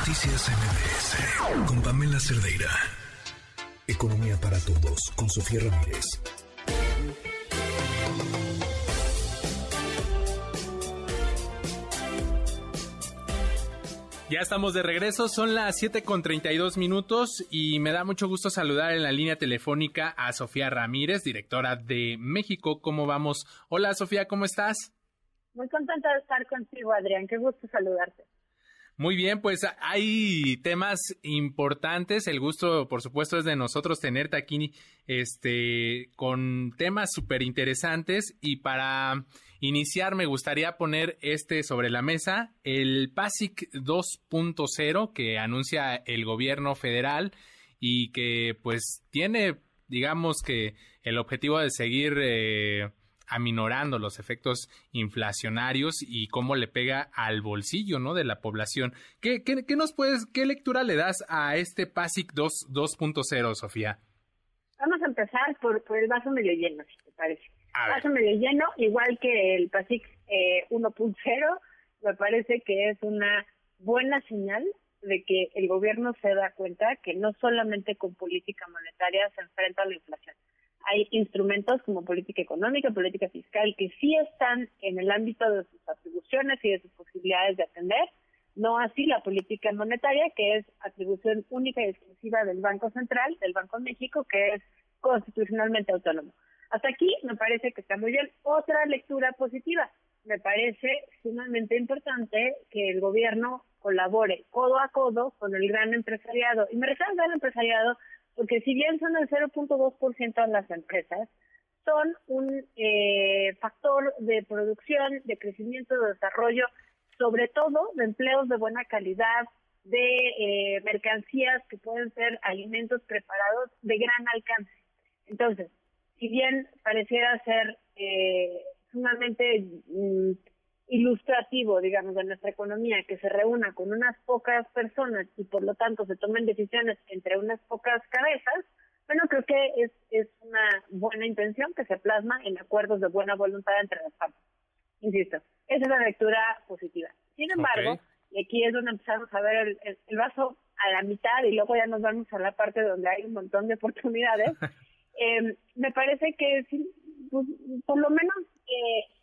Noticias MBS con Pamela Cerdeira. Economía para todos con Sofía Ramírez. Ya estamos de regreso, son las 7 con 32 minutos y me da mucho gusto saludar en la línea telefónica a Sofía Ramírez, directora de México. ¿Cómo vamos? Hola Sofía, ¿cómo estás? Muy contenta de estar contigo, Adrián. Qué gusto saludarte. Muy bien, pues hay temas importantes. El gusto, por supuesto, es de nosotros tenerte aquí este, con temas súper interesantes. Y para iniciar, me gustaría poner este sobre la mesa, el PASIC 2.0 que anuncia el gobierno federal y que pues tiene, digamos que el objetivo de seguir... Eh, aminorando los efectos inflacionarios y cómo le pega al bolsillo, ¿no? De la población. ¿Qué, qué, nos puedes, qué lectura le das a este PASIC 2.0, Sofía? Vamos a empezar por, el vaso medio lleno, si te parece. Vaso medio lleno, igual que el PASIC 1.0, eh, me parece que es una buena señal de que el gobierno se da cuenta que no solamente con política monetaria se enfrenta a la inflación, hay instrumentos como política económica, política fiscal, que sí están en el ámbito de sus atribuciones y de sus posibilidades de atender, no así la política monetaria, que es atribución única y exclusiva del Banco Central, del Banco de México, que es constitucionalmente autónomo. Hasta aquí me parece que está muy bien. Otra lectura positiva. Me parece sumamente importante que el gobierno colabore codo a codo con el gran empresariado. Y me refiero al gran empresariado porque si bien son el 0.2% de las empresas, son un eh, factor de producción, de crecimiento, de desarrollo, sobre todo de empleos de buena calidad, de eh, mercancías que pueden ser alimentos preparados de gran alcance. Entonces, si bien pareciera ser eh, sumamente mm, ilustrativo, digamos, de nuestra economía, que se reúna con unas pocas personas y por lo tanto se tomen decisiones entre unas pocas cabezas, bueno, creo que es, es una buena intención que se plasma en acuerdos de buena voluntad entre las partes. Insisto, esa es la lectura positiva. Sin embargo, y aquí es donde empezamos a ver el, vaso a la mitad y luego ya nos vamos a la parte donde hay un montón de oportunidades, eh, me parece que pues, por lo menos eh,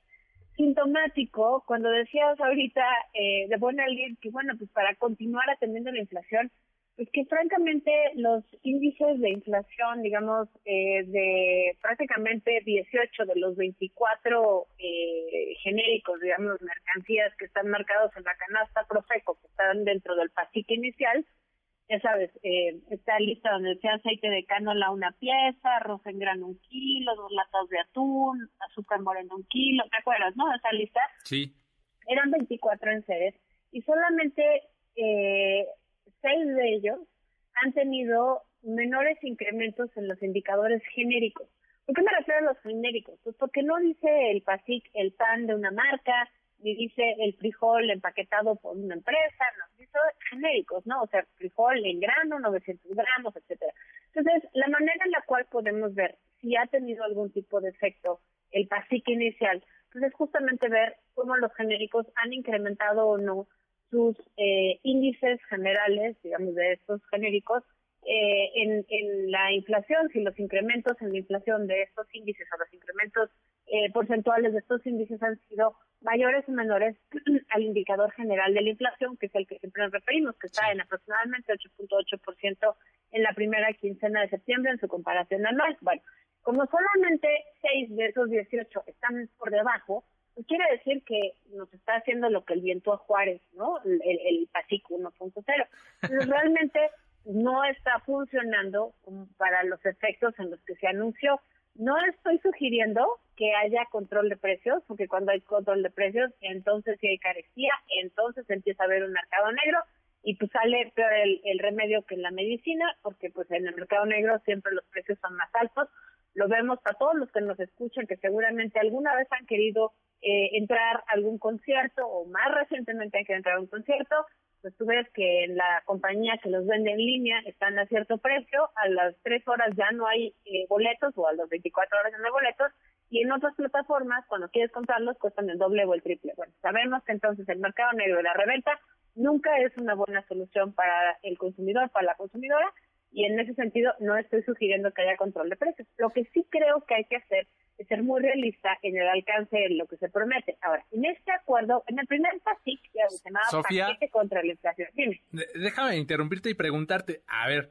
sintomático cuando decías ahorita eh, de buena alguien que bueno pues para continuar atendiendo la inflación pues que francamente los índices de inflación digamos eh, de prácticamente 18 de los 24 eh, genéricos digamos mercancías que están marcados en la canasta Profeco que están dentro del pasique inicial ya sabes, eh, está lista donde decía aceite de canola una pieza, arroz en grano un kilo, dos latas de atún, azúcar moreno un kilo, ¿te acuerdas, no? Esa lista. Sí. Eran 24 enseres y solamente eh, seis de ellos han tenido menores incrementos en los indicadores genéricos. ¿Por qué me refiero a los genéricos? Pues porque no dice el PASIC el pan de una marca, ni dice el frijol empaquetado por una empresa, no, dice genéricos, ¿no? O sea, frijol en grano, 900 gramos, etcétera. Entonces, la manera en la cual podemos ver si ha tenido algún tipo de efecto el pasique inicial, pues es justamente ver cómo los genéricos han incrementado o no sus eh, índices generales, digamos, de estos genéricos eh, en, en la inflación, si los incrementos en la inflación de estos índices o los incrementos eh, porcentuales de estos índices han sido mayores o menores al indicador general de la inflación, que es el que siempre nos referimos, que está en aproximadamente 8.8% en la primera quincena de septiembre en su comparación anual. Bueno, como solamente 6 de esos 18 están por debajo, pues quiere decir que nos está haciendo lo que el viento a Juárez, ¿no? El, el PASIC 1.0. realmente no está funcionando para los efectos en los que se anunció. No estoy sugiriendo que haya control de precios, porque cuando hay control de precios, entonces sí hay carecía, entonces empieza a haber un mercado negro y pues sale peor el, remedio que la medicina, porque pues en el mercado negro siempre los precios son más altos. Lo vemos para todos los que nos escuchan, que seguramente alguna vez han querido eh, entrar a algún concierto o más recientemente han querido entrar a un concierto, pues tú ves que la compañía que los vende en línea están a cierto precio, a las tres horas ya no hay eh, boletos o a las 24 horas ya no hay boletos y en otras plataformas cuando quieres comprarlos cuestan el doble o el triple. Bueno, sabemos que entonces el mercado negro de la reventa nunca es una buena solución para el consumidor, para la consumidora, y en ese sentido no estoy sugiriendo que haya control de precios. Lo que sí creo que hay que hacer es ser muy realista en el alcance de lo que se promete. Ahora, en este acuerdo, en el primer PASIC, que se llamaba Sofía, Paquete contra la Inflación, dime. Déjame interrumpirte y preguntarte, a ver,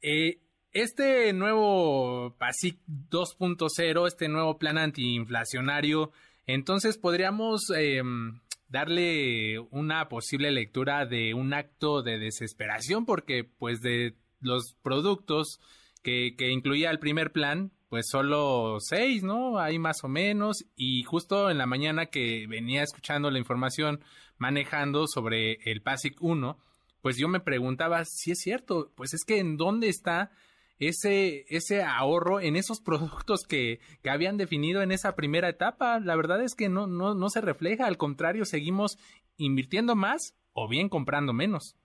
eh, este nuevo PASIC 2.0, este nuevo plan antiinflacionario, entonces podríamos eh, darle una posible lectura de un acto de desesperación porque pues de los productos que, que incluía el primer plan, pues solo seis, ¿no? Hay más o menos. Y justo en la mañana que venía escuchando la información manejando sobre el PASIC 1, pues yo me preguntaba si es cierto, pues es que en dónde está ese, ese ahorro en esos productos que, que habían definido en esa primera etapa. La verdad es que no, no, no se refleja, al contrario, seguimos invirtiendo más o bien comprando menos.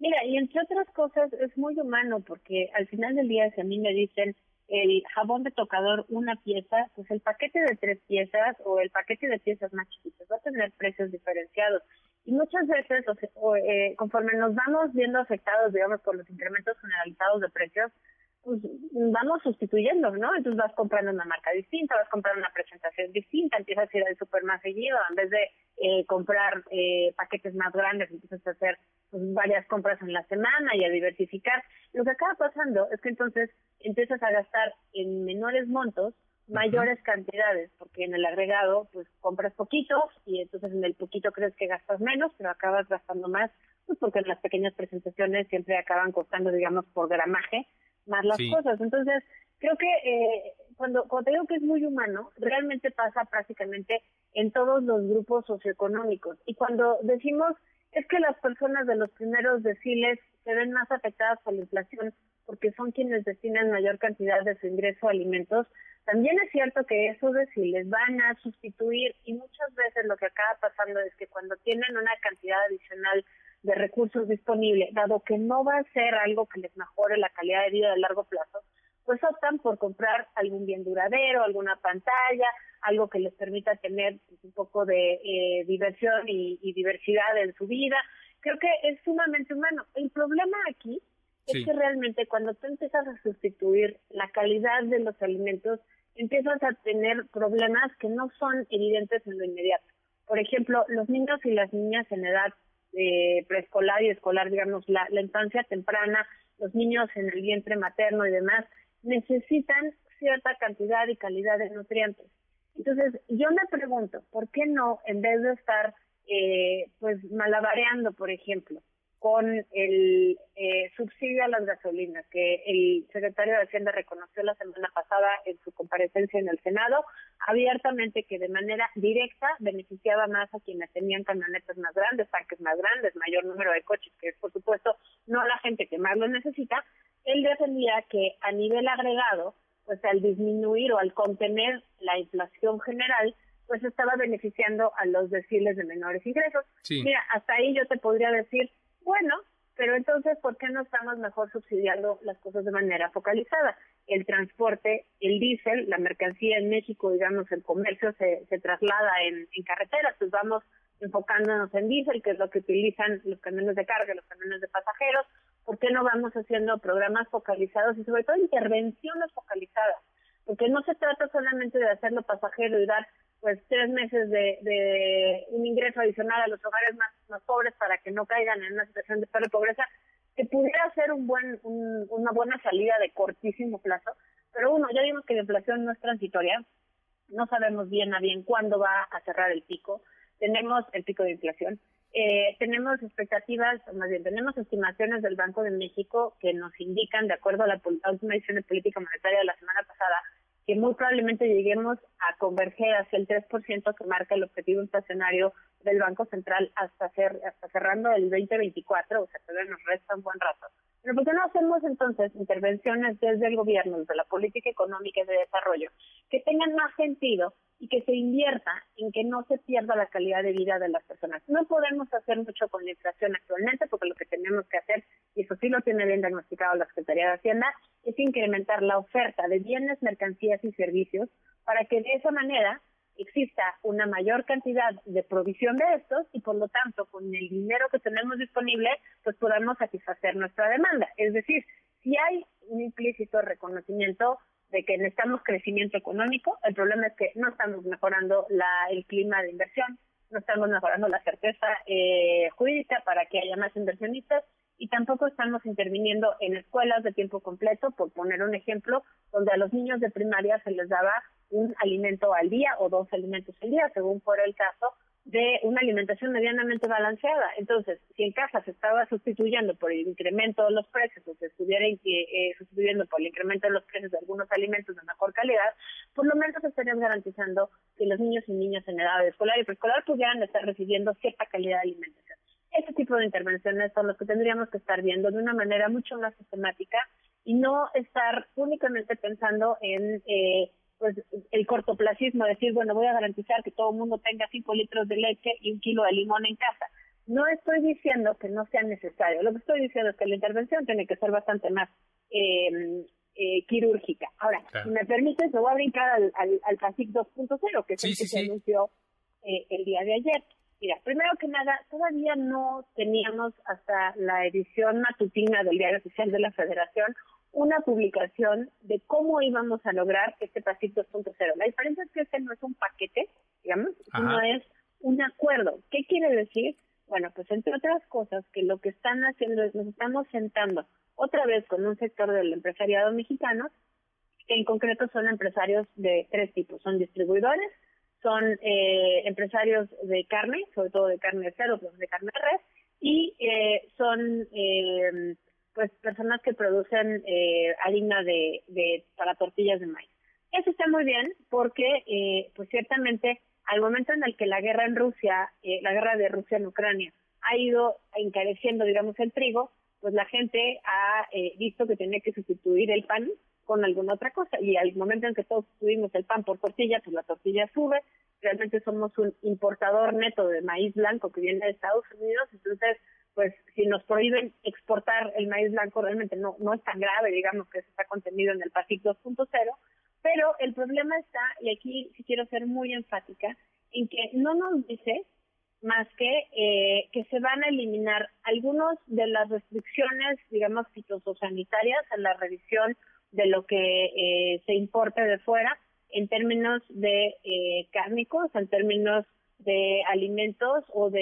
Mira, y entre otras cosas es muy humano porque al final del día si a mí me dicen el jabón de tocador una pieza, pues el paquete de tres piezas o el paquete de piezas más chiquitas va a tener precios diferenciados. Y muchas veces, o, eh, conforme nos vamos viendo afectados, digamos, por los incrementos generalizados de precios, pues vamos sustituyendo, ¿no? Entonces vas comprando una marca distinta, vas comprando una presentación distinta, empiezas a ir al super más seguido, en vez de eh, comprar eh, paquetes más grandes, empiezas a hacer pues, varias compras en la semana y a diversificar. Lo que acaba pasando es que entonces empiezas a gastar en menores montos mayores cantidades, porque en el agregado pues compras poquito y entonces en el poquito crees que gastas menos, pero acabas gastando más, pues porque en las pequeñas presentaciones siempre acaban costando, digamos, por gramaje más las cosas. Entonces, creo que eh, cuando, cuando digo que es muy humano, realmente pasa prácticamente en todos los grupos socioeconómicos. Y cuando decimos es que las personas de los primeros deciles se ven más afectadas por la inflación porque son quienes destinan mayor cantidad de su ingreso a alimentos, también es cierto que esos deciles van a sustituir y muchas veces lo que acaba pasando es que cuando tienen una cantidad adicional de recursos disponibles, dado que no va a ser algo que les mejore la calidad de vida a largo plazo, pues optan por comprar algún bien duradero, alguna pantalla, algo que les permita tener pues, un poco de eh, diversión y, diversidad en su vida. Creo que es sumamente humano. El problema aquí es que realmente cuando tú empiezas a sustituir la calidad de los alimentos, empiezas a tener problemas que no son evidentes en lo inmediato. Por ejemplo, los niños y las niñas en edad eh, preescolar y escolar, digamos, la, la infancia temprana, los niños en el vientre materno y demás, necesitan cierta cantidad y calidad de nutrientes. Entonces, yo me pregunto, ¿por qué no, en vez de estar eh, pues malabareando, por ejemplo, con el eh, subsidio a las gasolinas que el secretario de Hacienda reconoció la semana pasada en su comparecencia en el Senado, abiertamente que de manera directa beneficiaba más a quienes tenían camionetas más grandes, parques más grandes, mayor número de coches, que es por supuesto no a la gente que más lo necesita, él defendía que a nivel agregado, pues al disminuir o al contener la inflación general, pues estaba beneficiando a los deciles de menores ingresos. Mira, hasta ahí yo te podría decir, bueno, pero entonces, ¿por qué no estamos mejor subsidiando las cosas de manera focalizada? El transporte, el diésel, la mercancía en México, digamos, el comercio se, traslada en, en carreteras, pues vamos enfocándonos en diésel, que es lo que utilizan los camiones de carga, los camiones de pasajeros. ¿Por qué no vamos haciendo programas focalizados y sobre todo intervenciones focalizadas? Porque no se trata solamente de hacerlo pasajero y dar pues tres meses de, de un ingreso adicional a los hogares más, más pobres para que no caigan en una situación de pobreza, que pudiera ser un buen, una buena salida de cortísimo plazo. Pero uno, ya vimos que la inflación no es transitoria, no sabemos bien a bien cuándo va a cerrar el pico, tenemos el pico de inflación, eh, tenemos expectativas, o más bien tenemos estimaciones del Banco de México que nos indican, de acuerdo a la última edición de política monetaria de la semana pasada, que muy probablemente lleguemos a converger hacia el 3% que marca el objetivo inflacionario del Banco Central hasta, hacer, hasta cerrando el 2024, o sea, todavía nos resta un buen rato. Pero ¿por qué no hacemos entonces intervenciones desde el gobierno, desde la política económica y de desarrollo, que tengan más sentido y que se invierta en que no se pierda la calidad de vida de las personas? No podemos hacer mucho con la inflación actualmente, porque lo que tenemos que hacer, y eso sí lo tiene bien diagnosticado la Secretaría de Hacienda, es incrementar la oferta de bienes, mercancías y servicios para que de esa manera exista una mayor cantidad de provisión de estos y por lo tanto con el dinero que tenemos disponible pues podamos satisfacer nuestra demanda. Es decir, si hay un implícito reconocimiento de que necesitamos crecimiento económico, el problema es que no estamos mejorando la, el clima de inversión, no estamos mejorando la certeza eh, jurídica para que haya más inversionistas y tampoco estamos interviniendo en escuelas de tiempo completo, por poner un ejemplo, donde a los niños de primaria se les daba un alimento al día o dos alimentos al día, según fuera el caso, de una alimentación medianamente balanceada. Entonces, si en casa se estaba sustituyendo por el incremento de los precios o se estuviera eh, sustituyendo por el incremento de los precios de algunos alimentos de mejor calidad, por lo menos estarían garantizando que los niños y niñas en edad escolar y preescolar pudieran estar recibiendo cierta calidad de alimentación. Este tipo de intervenciones son los que tendríamos que estar viendo de una manera mucho más sistemática y no estar únicamente pensando en eh, pues el cortoplacismo, decir, bueno, voy a garantizar que todo el mundo tenga cinco litros de leche y un kilo de limón en casa. No estoy diciendo que no sea necesario, lo que estoy diciendo es que la intervención tiene que ser bastante más eh, eh, quirúrgica. Ahora, si me permites, me voy a brincar al, al, al PASIC 2.0, que es el que se anunció eh, el día de ayer. Mira, primero que nada, todavía no teníamos hasta la edición matutina del Diario Oficial de la Federación una publicación de cómo íbamos a lograr este PASIC 2.0. La diferencia es que este no es un paquete, digamos, no es un acuerdo. ¿Qué quiere decir? Bueno, pues entre otras cosas, que lo que están haciendo es nos estamos sentando otra vez con un sector del empresariado mexicano, que en concreto son empresarios de tres tipos. Son distribuidores, son eh, empresarios de carne, sobre todo de carne de cerdo, de carne de res, y eh, son eh, pues personas que producen eh, harina de, de, para tortillas de maíz. Eso está muy bien porque, eh, pues ciertamente, al momento en el que la guerra en Rusia, eh, la guerra de Rusia en Ucrania, ha ido encareciendo, digamos, el trigo, pues la gente ha eh, visto que tenía que sustituir el pan con alguna otra cosa. Y al momento en que todos sustituimos el pan por tortilla, pues la tortilla sube. Realmente somos un importador neto de maíz blanco que viene de Estados Unidos, entonces pues si nos prohíben exportar el maíz blanco realmente no, no es tan grave, digamos que está contenido en el PASIC 2.0, pero el problema está, y aquí sí quiero ser muy enfática, en que no nos dice más que eh, que se van a eliminar algunas de las restricciones, digamos, fitosanitarias a la revisión de lo que eh, se importe de fuera en términos de eh, cárnicos, en términos de alimentos o de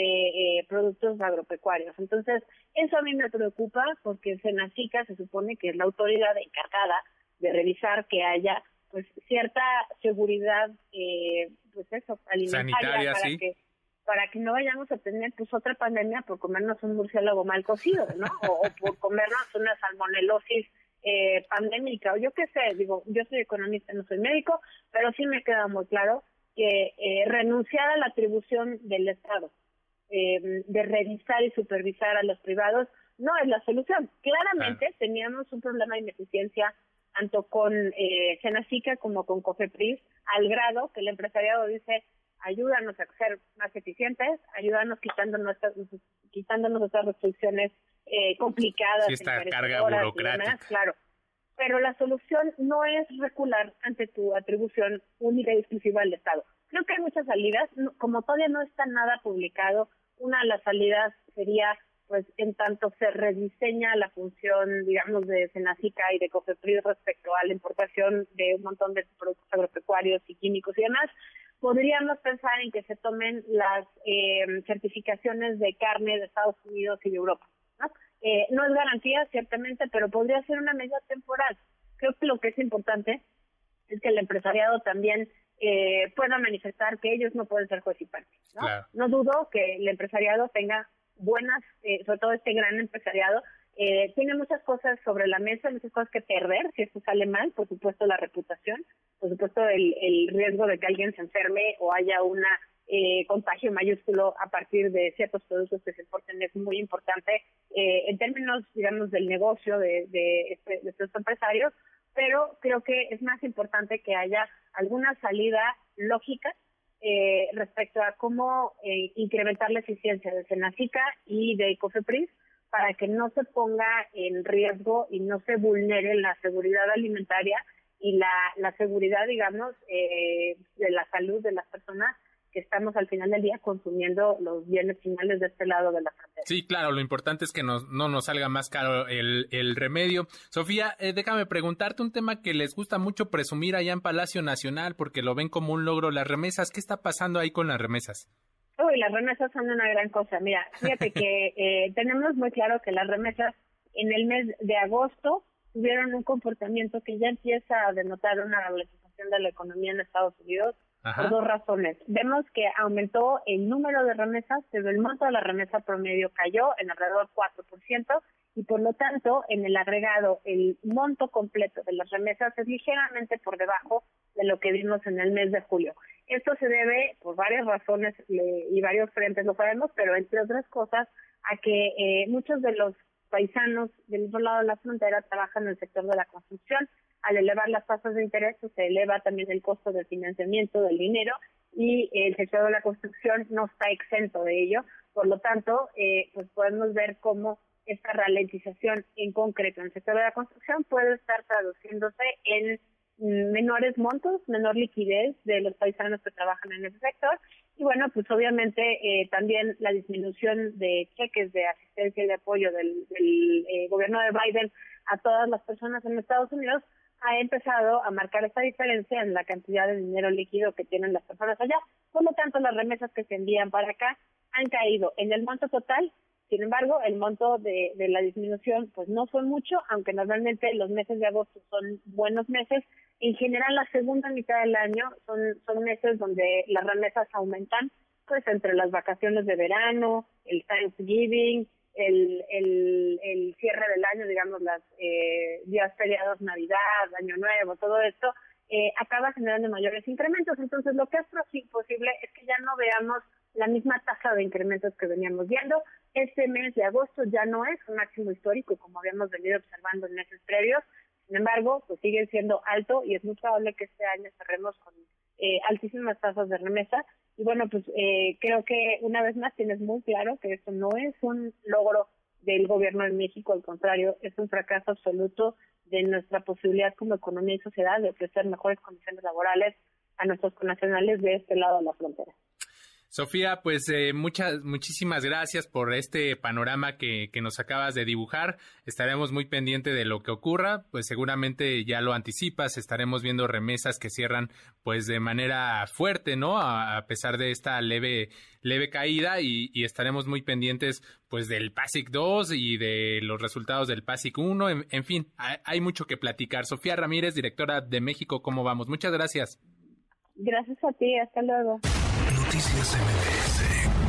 eh, productos agropecuarios. Entonces, eso a mí me preocupa porque Senacica se supone que es la autoridad encargada de revisar que haya pues cierta seguridad eh, pues eso alimentaria para que para que no vayamos a tener pues otra pandemia por comernos un murciélago mal cocido, ¿no? o, por comernos una salmonelosis eh, pandémica o yo qué sé, digo, yo soy economista, no soy médico, pero sí me queda muy claro que eh, renunciar a la atribución del Estado eh, de revisar y supervisar a los privados no es la solución. Claramente teníamos un problema de ineficiencia tanto con eh, Senacica como con COFEPRIS, al grado que el empresariado dice, ayúdanos a ser más eficientes, ayúdanos quitando nuestras, quitándonos estas restricciones eh, complicadas. Sí, esta carga burocrática. claro pero la solución no es recular ante tu atribución única y exclusiva al Estado. Creo que hay muchas salidas, como todavía no está nada publicado, una de las salidas sería pues en tanto se rediseña la función, digamos, de Senacica y de COFEPRIS respecto a la importación de un montón de productos agropecuarios y químicos y demás, podríamos pensar en que se tomen las eh, certificaciones de carne de Estados Unidos y de Europa. Eh, no es garantía, ciertamente, pero podría ser una medida temporal. Creo que lo que es importante es que el empresariado también eh, pueda manifestar que ellos no pueden ser juez y parte. ¿no? no dudo que el empresariado tenga buenas, eh, sobre todo este gran empresariado, eh, tiene muchas cosas sobre la mesa, muchas cosas que perder si esto sale mal, por supuesto la reputación, por supuesto el, el riesgo de que alguien se enferme o haya una eh, contagio mayúsculo a partir de ciertos productos que se importen es muy importante eh, en términos, digamos, del negocio de, de, este, de estos empresarios, pero creo que es más importante que haya alguna salida lógica eh, respecto a cómo eh, incrementar la eficiencia de Senacica y de COFEPRIS para que no se ponga en riesgo y no se vulnere la seguridad alimentaria y la, la seguridad, digamos, eh, de la salud de las personas que estamos al final del día consumiendo los bienes finales de este lado de la frontera. Sí, claro, lo importante es que no nos salga más caro el, el remedio. Sofía, eh, déjame preguntarte un tema que les gusta mucho presumir allá en Palacio Nacional porque lo ven como un logro, las remesas. ¿Qué está pasando ahí con las remesas? Uy, las remesas son una gran cosa. Mira, fíjate que eh, tenemos muy claro que las remesas en el mes de agosto tuvieron un comportamiento que ya empieza a denotar una ralentización de la economía en Estados Unidos por dos razones. Vemos que aumentó el número de remesas, pero el monto de la remesa promedio cayó en alrededor del 4% y por lo tanto en el agregado el monto completo de las remesas es ligeramente por debajo de lo que vimos en el mes de julio. Esto se debe por varias razones y varios frentes, lo sabemos, pero entre otras cosas a que eh, muchos de los paisanos del otro lado de la frontera trabajan en el sector de la construcción. Al elevar las tasas de interés, pues, se eleva también el costo del financiamiento del dinero y el sector de la construcción no está exento de ello. Por lo tanto, eh, pues podemos ver cómo esta ralentización en concreto en el sector de la construcción puede estar traduciéndose en menores montos, menor liquidez de los paisanos que trabajan en ese sector y bueno, pues obviamente eh, también la disminución de cheques de asistencia y de apoyo del, eh, gobierno de Biden a todas las personas en Estados Unidos ha empezado a marcar esta diferencia en la cantidad de dinero líquido que tienen las personas allá. Por lo tanto, las remesas que se envían para acá han caído en el monto total. Sin embargo, el monto de, de la disminución pues no fue mucho, aunque normalmente los meses de agosto son buenos meses en general, la segunda mitad del año son, son meses donde las remesas aumentan, pues entre las vacaciones de verano, el Thanksgiving, el, el, el cierre del año, digamos, las eh, días feriados, Navidad, Año Nuevo, todo esto, eh, acaba generando mayores incrementos. Entonces, lo que es posible es que ya no veamos la misma tasa de incrementos que veníamos viendo. Este mes de agosto ya no es un máximo histórico, como habíamos venido observando en meses previos, sin embargo, pues sigue siendo alto y es muy probable que este año cerremos con eh, altísimas tasas de remesa. Y bueno, pues eh, creo que una vez más tienes muy claro que esto no es un logro del gobierno de México, al contrario, es un fracaso absoluto de nuestra posibilidad como economía y sociedad de ofrecer mejores condiciones laborales a nuestros connacionales de este lado de la frontera. Sofía, pues eh, muchas, muchísimas gracias por este panorama que, que, nos acabas de dibujar. Estaremos muy pendientes de lo que ocurra, pues seguramente ya lo anticipas, estaremos viendo remesas que cierran pues de manera fuerte, ¿no? A, pesar de esta leve, leve caída y, y, estaremos muy pendientes pues del PASIC 2 y de los resultados del PASIC 1. En, en fin, hay, hay mucho que platicar. Sofía Ramírez, directora de México, ¿cómo vamos? Muchas gracias. Gracias a ti, hasta luego. Noticias MBS